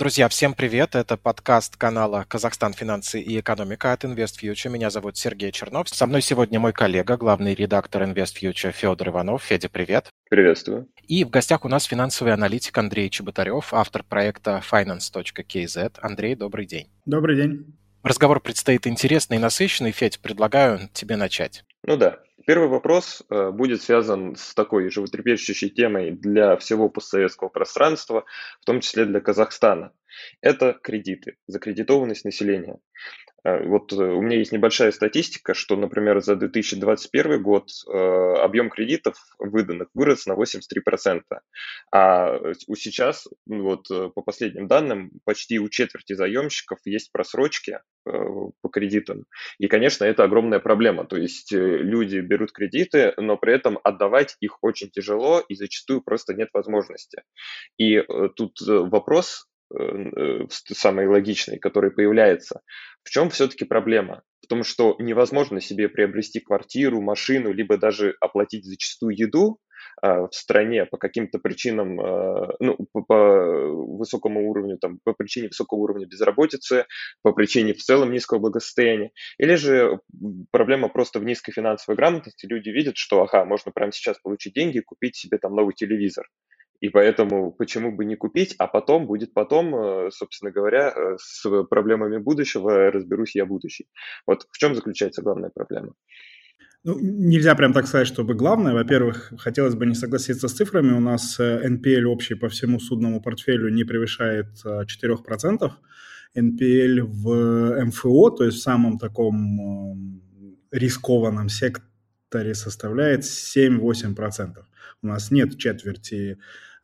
Друзья, всем привет! Это подкаст канала «Казахстан. Финансы и экономика» от InvestFuture. Меня зовут Сергей Чернов. Со мной сегодня мой коллега, главный редактор InvestFuture Федор Иванов. Федя, привет! Приветствую. И в гостях у нас финансовый аналитик Андрей Чеботарев, автор проекта finance.kz. Андрей, добрый день. Добрый день. Разговор предстоит интересный и насыщенный. Федь, предлагаю тебе начать. Ну да. Первый вопрос э, будет связан с такой животрепещущей темой для всего постсоветского пространства, в том числе для Казахстана. Это кредиты, закредитованность населения. Э, вот э, у меня есть небольшая статистика, что, например, за 2021 год э, объем кредитов выданных вырос на 83%, а сейчас, ну вот по последним данным, почти у четверти заемщиков есть просрочки по кредитам. И, конечно, это огромная проблема. То есть люди берут кредиты, но при этом отдавать их очень тяжело и зачастую просто нет возможности. И тут вопрос, самый логичный, который появляется. В чем все-таки проблема? В том, что невозможно себе приобрести квартиру, машину, либо даже оплатить зачастую еду а, в стране по каким-то причинам, а, ну, по, по высокому уровню, там, по причине высокого уровня безработицы, по причине в целом низкого благосостояния, или же проблема просто в низкой финансовой грамотности, люди видят, что, ага, можно прямо сейчас получить деньги и купить себе там новый телевизор. И поэтому почему бы не купить, а потом будет потом, э, собственно говоря, э, с проблемами будущего разберусь я будущий. Вот в чем заключается главная проблема? Ну, нельзя прям так сказать, чтобы главное. Во-первых, хотелось бы не согласиться с цифрами. У нас NPL э, общий по всему судному портфелю не превышает 4%. NPL в МФО, то есть в самом таком рискованном секторе, составляет 7-8%. У нас нет четверти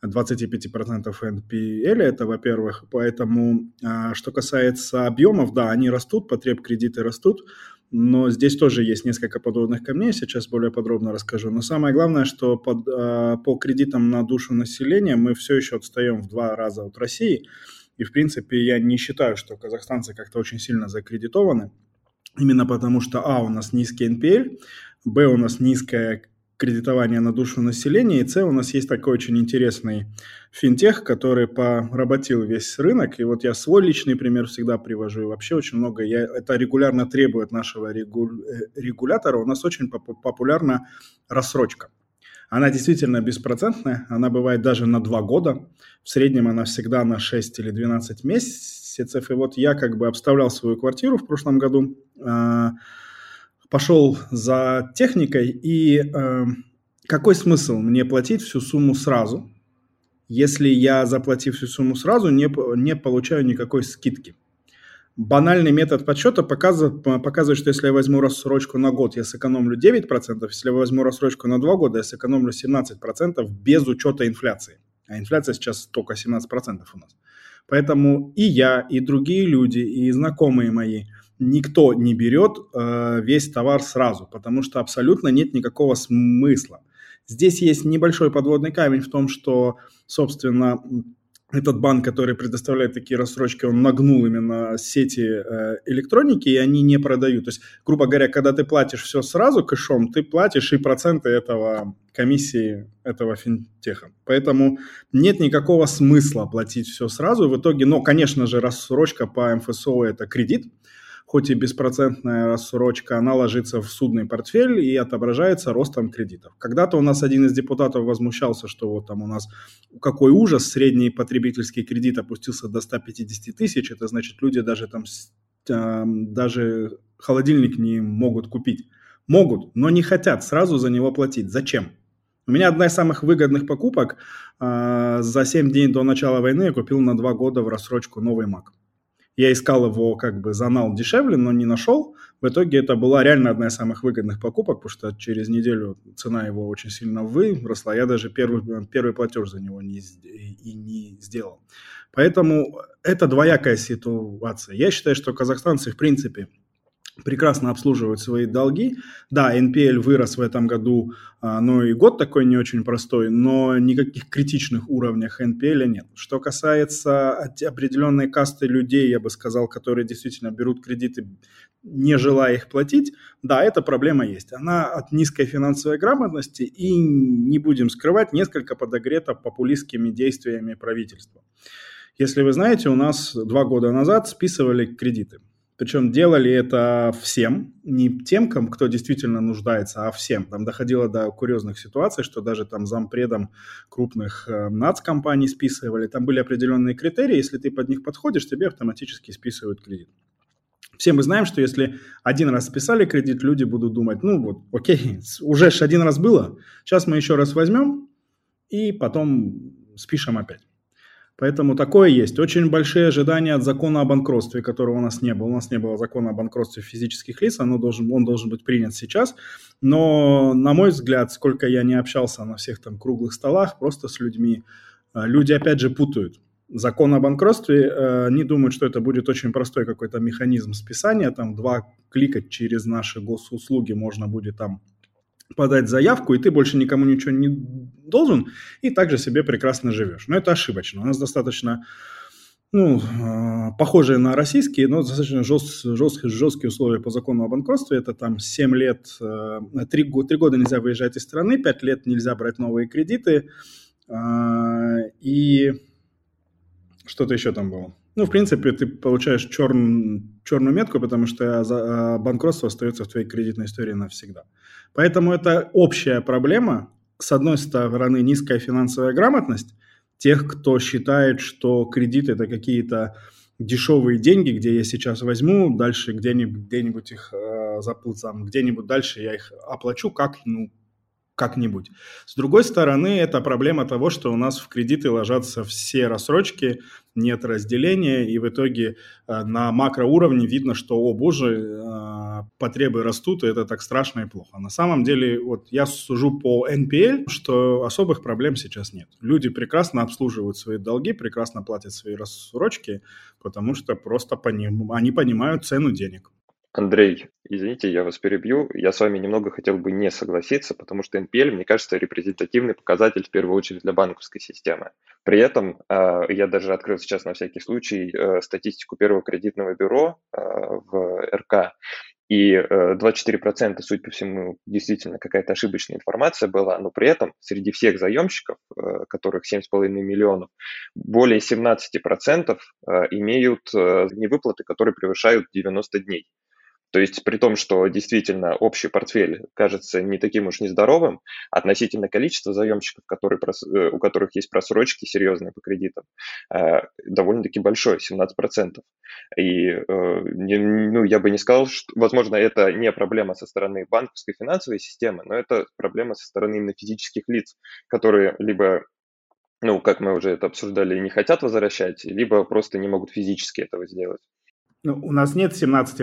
25% NPL, это, во-первых. Поэтому, а, что касается объемов, да, они растут, потреб кредиты растут, но здесь тоже есть несколько подводных камней, сейчас более подробно расскажу. Но самое главное, что под, а, по кредитам на душу населения мы все еще отстаем в два раза от России. И, в принципе, я не считаю, что казахстанцы как-то очень сильно закредитованы. Именно потому что, а, у нас низкий NPL, б, у нас низкая кредитования на душу населения. И С у нас есть такой очень интересный финтех, который поработил весь рынок. И вот я свой личный пример всегда привожу. И вообще очень много, я, это регулярно требует нашего регу, э, регулятора. У нас очень поп популярна рассрочка. Она действительно беспроцентная, она бывает даже на 2 года. В среднем она всегда на 6 или 12 месяцев. И вот я как бы обставлял свою квартиру в прошлом году, а, пошел за техникой, и э, какой смысл мне платить всю сумму сразу, если я, заплатив всю сумму сразу, не, не получаю никакой скидки? Банальный метод подсчета показывает, показывает, что если я возьму рассрочку на год, я сэкономлю 9%, если я возьму рассрочку на 2 года, я сэкономлю 17% без учета инфляции. А инфляция сейчас только 17% у нас. Поэтому и я, и другие люди, и знакомые мои – никто не берет э, весь товар сразу, потому что абсолютно нет никакого смысла. Здесь есть небольшой подводный камень в том, что, собственно, этот банк, который предоставляет такие рассрочки, он нагнул именно сети э, электроники, и они не продают. То есть, грубо говоря, когда ты платишь все сразу кэшом, ты платишь и проценты этого комиссии этого финтеха. Поэтому нет никакого смысла платить все сразу. В итоге, но, конечно же, рассрочка по МФСО – это кредит, хоть и беспроцентная рассрочка, она ложится в судный портфель и отображается ростом кредитов. Когда-то у нас один из депутатов возмущался, что вот там у нас какой ужас, средний потребительский кредит опустился до 150 тысяч, это значит люди даже там даже холодильник не могут купить. Могут, но не хотят сразу за него платить. Зачем? У меня одна из самых выгодных покупок. Э, за 7 дней до начала войны я купил на 2 года в рассрочку новый Mac. Я искал его как бы за нал дешевле, но не нашел. В итоге это была реально одна из самых выгодных покупок, потому что через неделю цена его очень сильно выросла. Я даже первый, первый платеж за него не, и не сделал. Поэтому это двоякая ситуация. Я считаю, что казахстанцы, в принципе, прекрасно обслуживают свои долги. Да, NPL вырос в этом году, а, но и год такой не очень простой, но никаких критичных уровнях NPL нет. Что касается определенной касты людей, я бы сказал, которые действительно берут кредиты, не желая их платить, да, эта проблема есть. Она от низкой финансовой грамотности и, не будем скрывать, несколько подогрета популистскими действиями правительства. Если вы знаете, у нас два года назад списывали кредиты. Причем делали это всем, не тем, кто действительно нуждается, а всем. Там доходило до курьезных ситуаций, что даже там зампредом крупных э, нацкомпаний списывали. Там были определенные критерии, если ты под них подходишь, тебе автоматически списывают кредит. Все мы знаем, что если один раз списали кредит, люди будут думать, ну вот, окей, уже ж один раз было, сейчас мы еще раз возьмем и потом спишем опять. Поэтому такое есть. Очень большие ожидания от закона о банкротстве, которого у нас не было. У нас не было закона о банкротстве физических лиц, оно должен, он должен быть принят сейчас. Но, на мой взгляд, сколько я не общался на всех там круглых столах, просто с людьми, э, люди опять же путают. Закон о банкротстве, э, они думают, что это будет очень простой какой-то механизм списания, там два клика через наши госуслуги можно будет там подать заявку, и ты больше никому ничего не должен, и также себе прекрасно живешь. Но это ошибочно. У нас достаточно ну, а, похожие на российские, но достаточно жест, жесткие, жесткие условия по закону о банкротстве. Это там 7 лет, 3, 3 года нельзя выезжать из страны, 5 лет нельзя брать новые кредиты. А, и что-то еще там было. Ну, в принципе, ты получаешь черн, черную метку, потому что за, банкротство остается в твоей кредитной истории навсегда. Поэтому это общая проблема. С одной стороны, низкая финансовая грамотность тех, кто считает, что кредит это какие-то дешевые деньги, где я сейчас возьму, дальше где-нибудь, где-нибудь их э, заплатам, где-нибудь дальше я их оплачу как, ну, как-нибудь. С другой стороны, это проблема того, что у нас в кредиты ложатся все рассрочки, нет разделения, и в итоге э, на макроуровне видно, что, о боже, э, потребы растут, и это так страшно и плохо. На самом деле, вот я сужу по NPL, что особых проблем сейчас нет. Люди прекрасно обслуживают свои долги, прекрасно платят свои рассрочки, потому что просто поним... они понимают цену денег. Андрей, извините, я вас перебью. Я с вами немного хотел бы не согласиться, потому что NPL, мне кажется, репрезентативный показатель в первую очередь для банковской системы. При этом э, я даже открыл сейчас на всякий случай э, статистику первого кредитного бюро э, в РК. И э, 24%, судя по всему, действительно какая-то ошибочная информация была, но при этом среди всех заемщиков, э, которых 7,5 миллионов, более 17% э, имеют э, невыплаты, которые превышают 90 дней. То есть при том, что действительно общий портфель кажется не таким уж нездоровым, относительно количества заемщиков, которые, э, у которых есть просрочки серьезные по кредитам, э, довольно-таки большое, 17%. И э, ну, я бы не сказал, что, возможно, это не проблема со стороны банковской финансовой системы, но это проблема со стороны именно физических лиц, которые либо ну, как мы уже это обсуждали, не хотят возвращать, либо просто не могут физически этого сделать. Ну, у нас нет 17%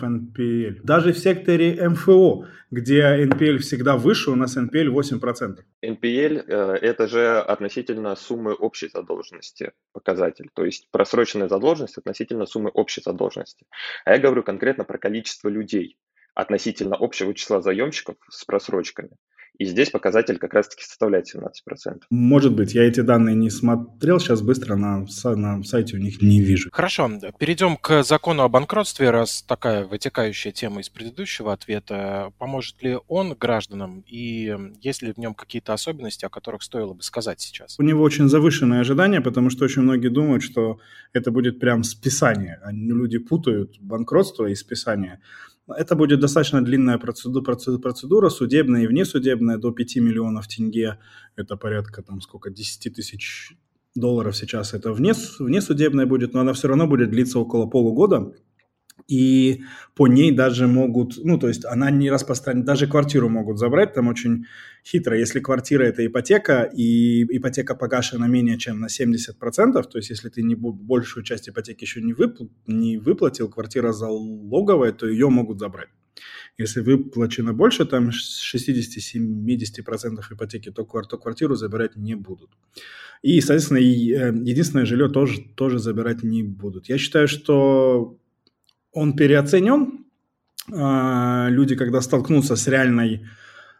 NPL. Даже в секторе МФО, где NPL всегда выше, у нас NPL 8%. NPL это же относительно суммы общей задолженности показатель. То есть просроченная задолженность относительно суммы общей задолженности. А я говорю конкретно про количество людей относительно общего числа заемщиков с просрочками. И здесь показатель как раз-таки составляет 17%. Может быть, я эти данные не смотрел, сейчас быстро на, на сайте у них не вижу. Хорошо, перейдем к закону о банкротстве, раз такая вытекающая тема из предыдущего ответа. Поможет ли он гражданам и есть ли в нем какие-то особенности, о которых стоило бы сказать сейчас? У него очень завышенные ожидания, потому что очень многие думают, что это будет прям списание. Люди путают банкротство и списание. Это будет достаточно длинная процедура, процедура, судебная и внесудебная, до 5 миллионов тенге. Это порядка, там, сколько, 10 тысяч долларов сейчас. Это вне, внесудебная будет, но она все равно будет длиться около полугода и по ней даже могут, ну, то есть она не распространяет, даже квартиру могут забрать, там очень хитро, если квартира – это ипотека, и ипотека погашена менее чем на 70%, то есть если ты не большую часть ипотеки еще не, выпл- не выплатил, квартира залоговая, то ее могут забрать. Если выплачено больше, там 60-70% ипотеки, то, то квартиру забирать не будут. И, соответственно, э, единственное жилье тоже, тоже забирать не будут. Я считаю, что он переоценен. А, люди, когда столкнутся с реальной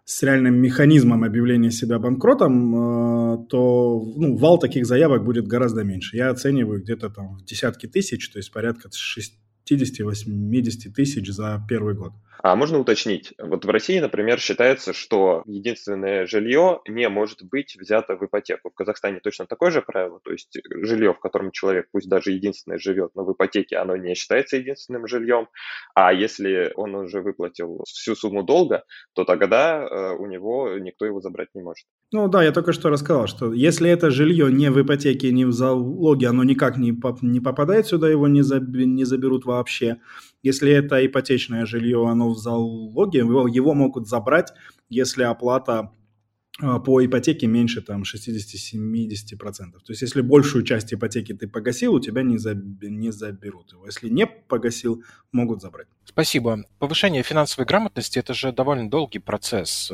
с реальным механизмом объявления себя банкротом, а, то ну, вал таких заявок будет гораздо меньше. Я оцениваю где-то там в десятки тысяч, то есть порядка 60-80 тысяч за первый год. А можно уточнить? Вот в России, например, считается, что единственное жилье не может быть взято в ипотеку. В Казахстане точно такое же правило, то есть жилье, в котором человек, пусть даже единственное живет, но в ипотеке, оно не считается единственным жильем. А если он уже выплатил всю сумму долга, то тогда э, у него никто его забрать не может. Ну да, я только что рассказал, что если это жилье не в ипотеке, не в залоге, оно никак не, поп не попадает сюда, его не, заб не заберут вообще. Если это ипотечное жилье, оно в залоге, его, его могут забрать, если оплата а, по ипотеке меньше там 60-70%. То есть если большую часть ипотеки ты погасил, у тебя не, заб... не заберут его. Если не погасил, могут забрать. Спасибо. Повышение финансовой грамотности – это же довольно долгий процесс.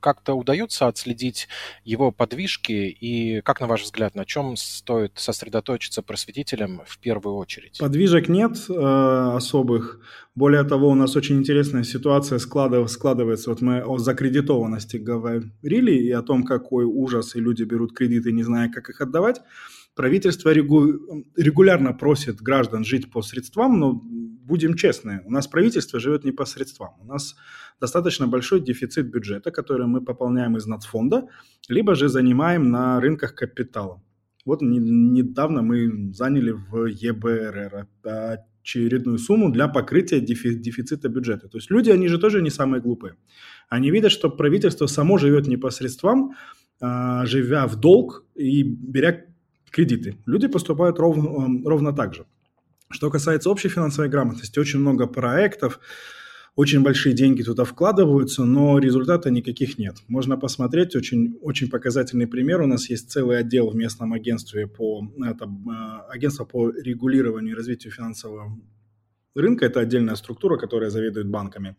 Как-то удается отследить его подвижки и, как на ваш взгляд, на чем стоит сосредоточиться просветителям в первую очередь? Подвижек нет э, особых. Более того, у нас очень интересная ситуация складыв, складывается. Вот мы о закредитованности говорили и о том, какой ужас, и люди берут кредиты, не зная, как их отдавать. Правительство регу... регулярно просит граждан жить по средствам, но будем честны, у нас правительство живет не по средствам. У нас достаточно большой дефицит бюджета, который мы пополняем из нацфонда, либо же занимаем на рынках капитала. Вот недавно мы заняли в ЕБРР очередную сумму для покрытия дефицита бюджета. То есть люди, они же тоже не самые глупые. Они видят, что правительство само живет не по средствам, а, живя в долг и беря кредиты. Люди поступают ровно, ровно так же. Что касается общей финансовой грамотности, очень много проектов, очень большие деньги туда вкладываются, но результата никаких нет. Можно посмотреть, очень, очень показательный пример. У нас есть целый отдел в местном агентстве по, это, э, агентство по регулированию и развитию финансового рынка, это отдельная структура, которая заведует банками.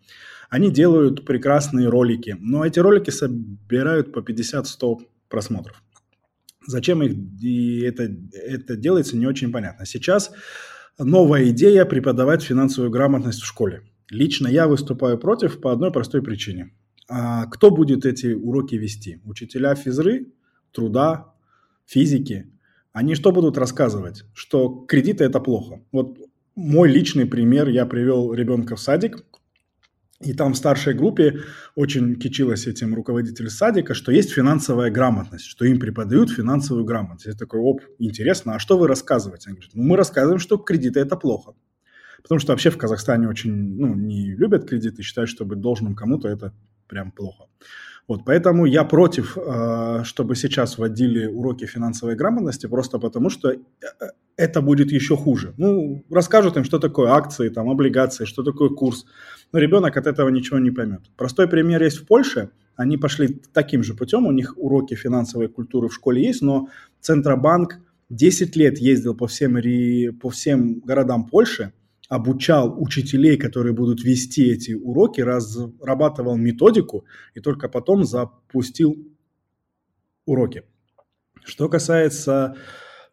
Они делают прекрасные ролики, но эти ролики собирают по 50-100 просмотров. Зачем их и это, это делается, не очень понятно. Сейчас новая идея преподавать финансовую грамотность в школе. Лично я выступаю против по одной простой причине. А кто будет эти уроки вести? Учителя физры, труда, физики. Они что будут рассказывать? Что кредиты – это плохо. Вот мой личный пример. Я привел ребенка в садик, и там в старшей группе очень кичилась этим руководитель садика, что есть финансовая грамотность, что им преподают финансовую грамотность. Я такой, оп, интересно, а что вы рассказываете? Он говорит, ну мы рассказываем, что кредиты это плохо. Потому что вообще в Казахстане очень ну, не любят кредиты, считают, что быть должным кому-то это прям плохо. Вот, поэтому я против, э, чтобы сейчас вводили уроки финансовой грамотности, просто потому что э, это будет еще хуже. Ну, расскажут им, что такое акции, там, облигации, что такое курс. Но ребенок от этого ничего не поймет. Простой пример есть в Польше. Они пошли таким же путем, у них уроки финансовой культуры в школе есть, но Центробанк 10 лет ездил по всем, по всем городам Польши, обучал учителей, которые будут вести эти уроки, разрабатывал методику и только потом запустил уроки. Что касается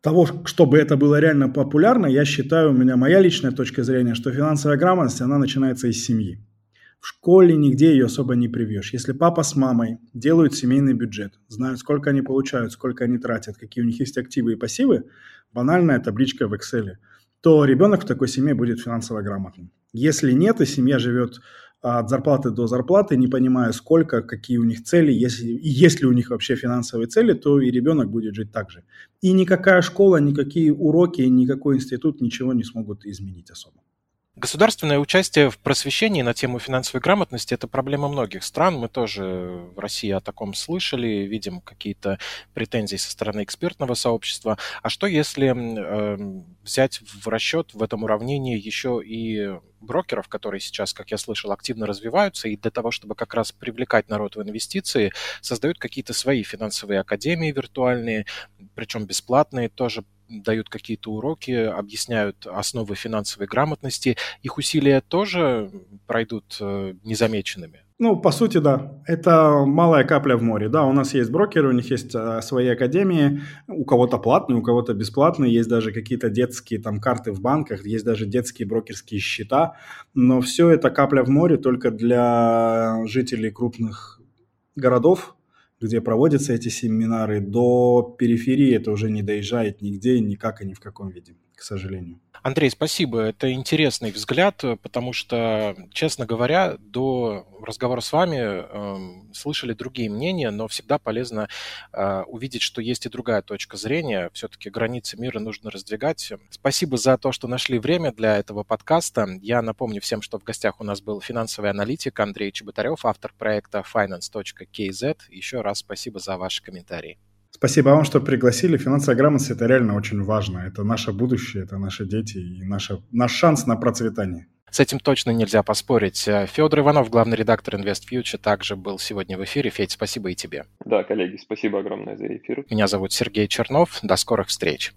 того, чтобы это было реально популярно, я считаю, у меня моя личная точка зрения, что финансовая грамотность, она начинается из семьи. В школе нигде ее особо не привьешь. Если папа с мамой делают семейный бюджет, знают, сколько они получают, сколько они тратят, какие у них есть активы и пассивы, банальная табличка в Excel – то ребенок в такой семье будет финансово грамотным. Если нет, и семья живет а, от зарплаты до зарплаты, не понимая сколько, какие у них цели, если, и есть ли у них вообще финансовые цели, то и ребенок будет жить так же. И никакая школа, никакие уроки, никакой институт ничего не смогут изменить особо. Государственное участие в просвещении на тему финансовой грамотности – это проблема многих стран. Мы тоже в России о таком слышали, видим какие-то претензии со стороны экспертного сообщества. А что если э, взять в расчет в этом уравнении еще и брокеров, которые сейчас, как я слышал, активно развиваются, и для того, чтобы как раз привлекать народ в инвестиции, создают какие-то свои финансовые академии виртуальные, причем бесплатные, тоже дают какие-то уроки, объясняют основы финансовой грамотности. Их усилия тоже пройдут э, незамеченными? Ну, по сути, да. Это малая капля в море. Да, у нас есть брокеры, у них есть а, свои академии, у кого-то платные, у кого-то бесплатные, есть даже какие-то детские там карты в банках, есть даже детские брокерские счета, но все это капля в море только для жителей крупных городов, где проводятся эти семинары, до периферии это уже не доезжает нигде, никак и ни в каком виде, к сожалению. Андрей, спасибо. Это интересный взгляд, потому что, честно говоря, до разговора с вами э, слышали другие мнения, но всегда полезно э, увидеть, что есть и другая точка зрения. Все-таки границы мира нужно раздвигать. Спасибо за то, что нашли время для этого подкаста. Я напомню всем, что в гостях у нас был финансовый аналитик Андрей Чеботарев, автор проекта finance.kz. Еще раз спасибо за ваши комментарии. Спасибо вам, что пригласили. Финансовая грамотность – это реально очень важно. Это наше будущее, это наши дети и наше, наш шанс на процветание. С этим точно нельзя поспорить. Федор Иванов, главный редактор InvestFuture, также был сегодня в эфире. Федь, спасибо и тебе. Да, коллеги, спасибо огромное за эфир. Меня зовут Сергей Чернов. До скорых встреч.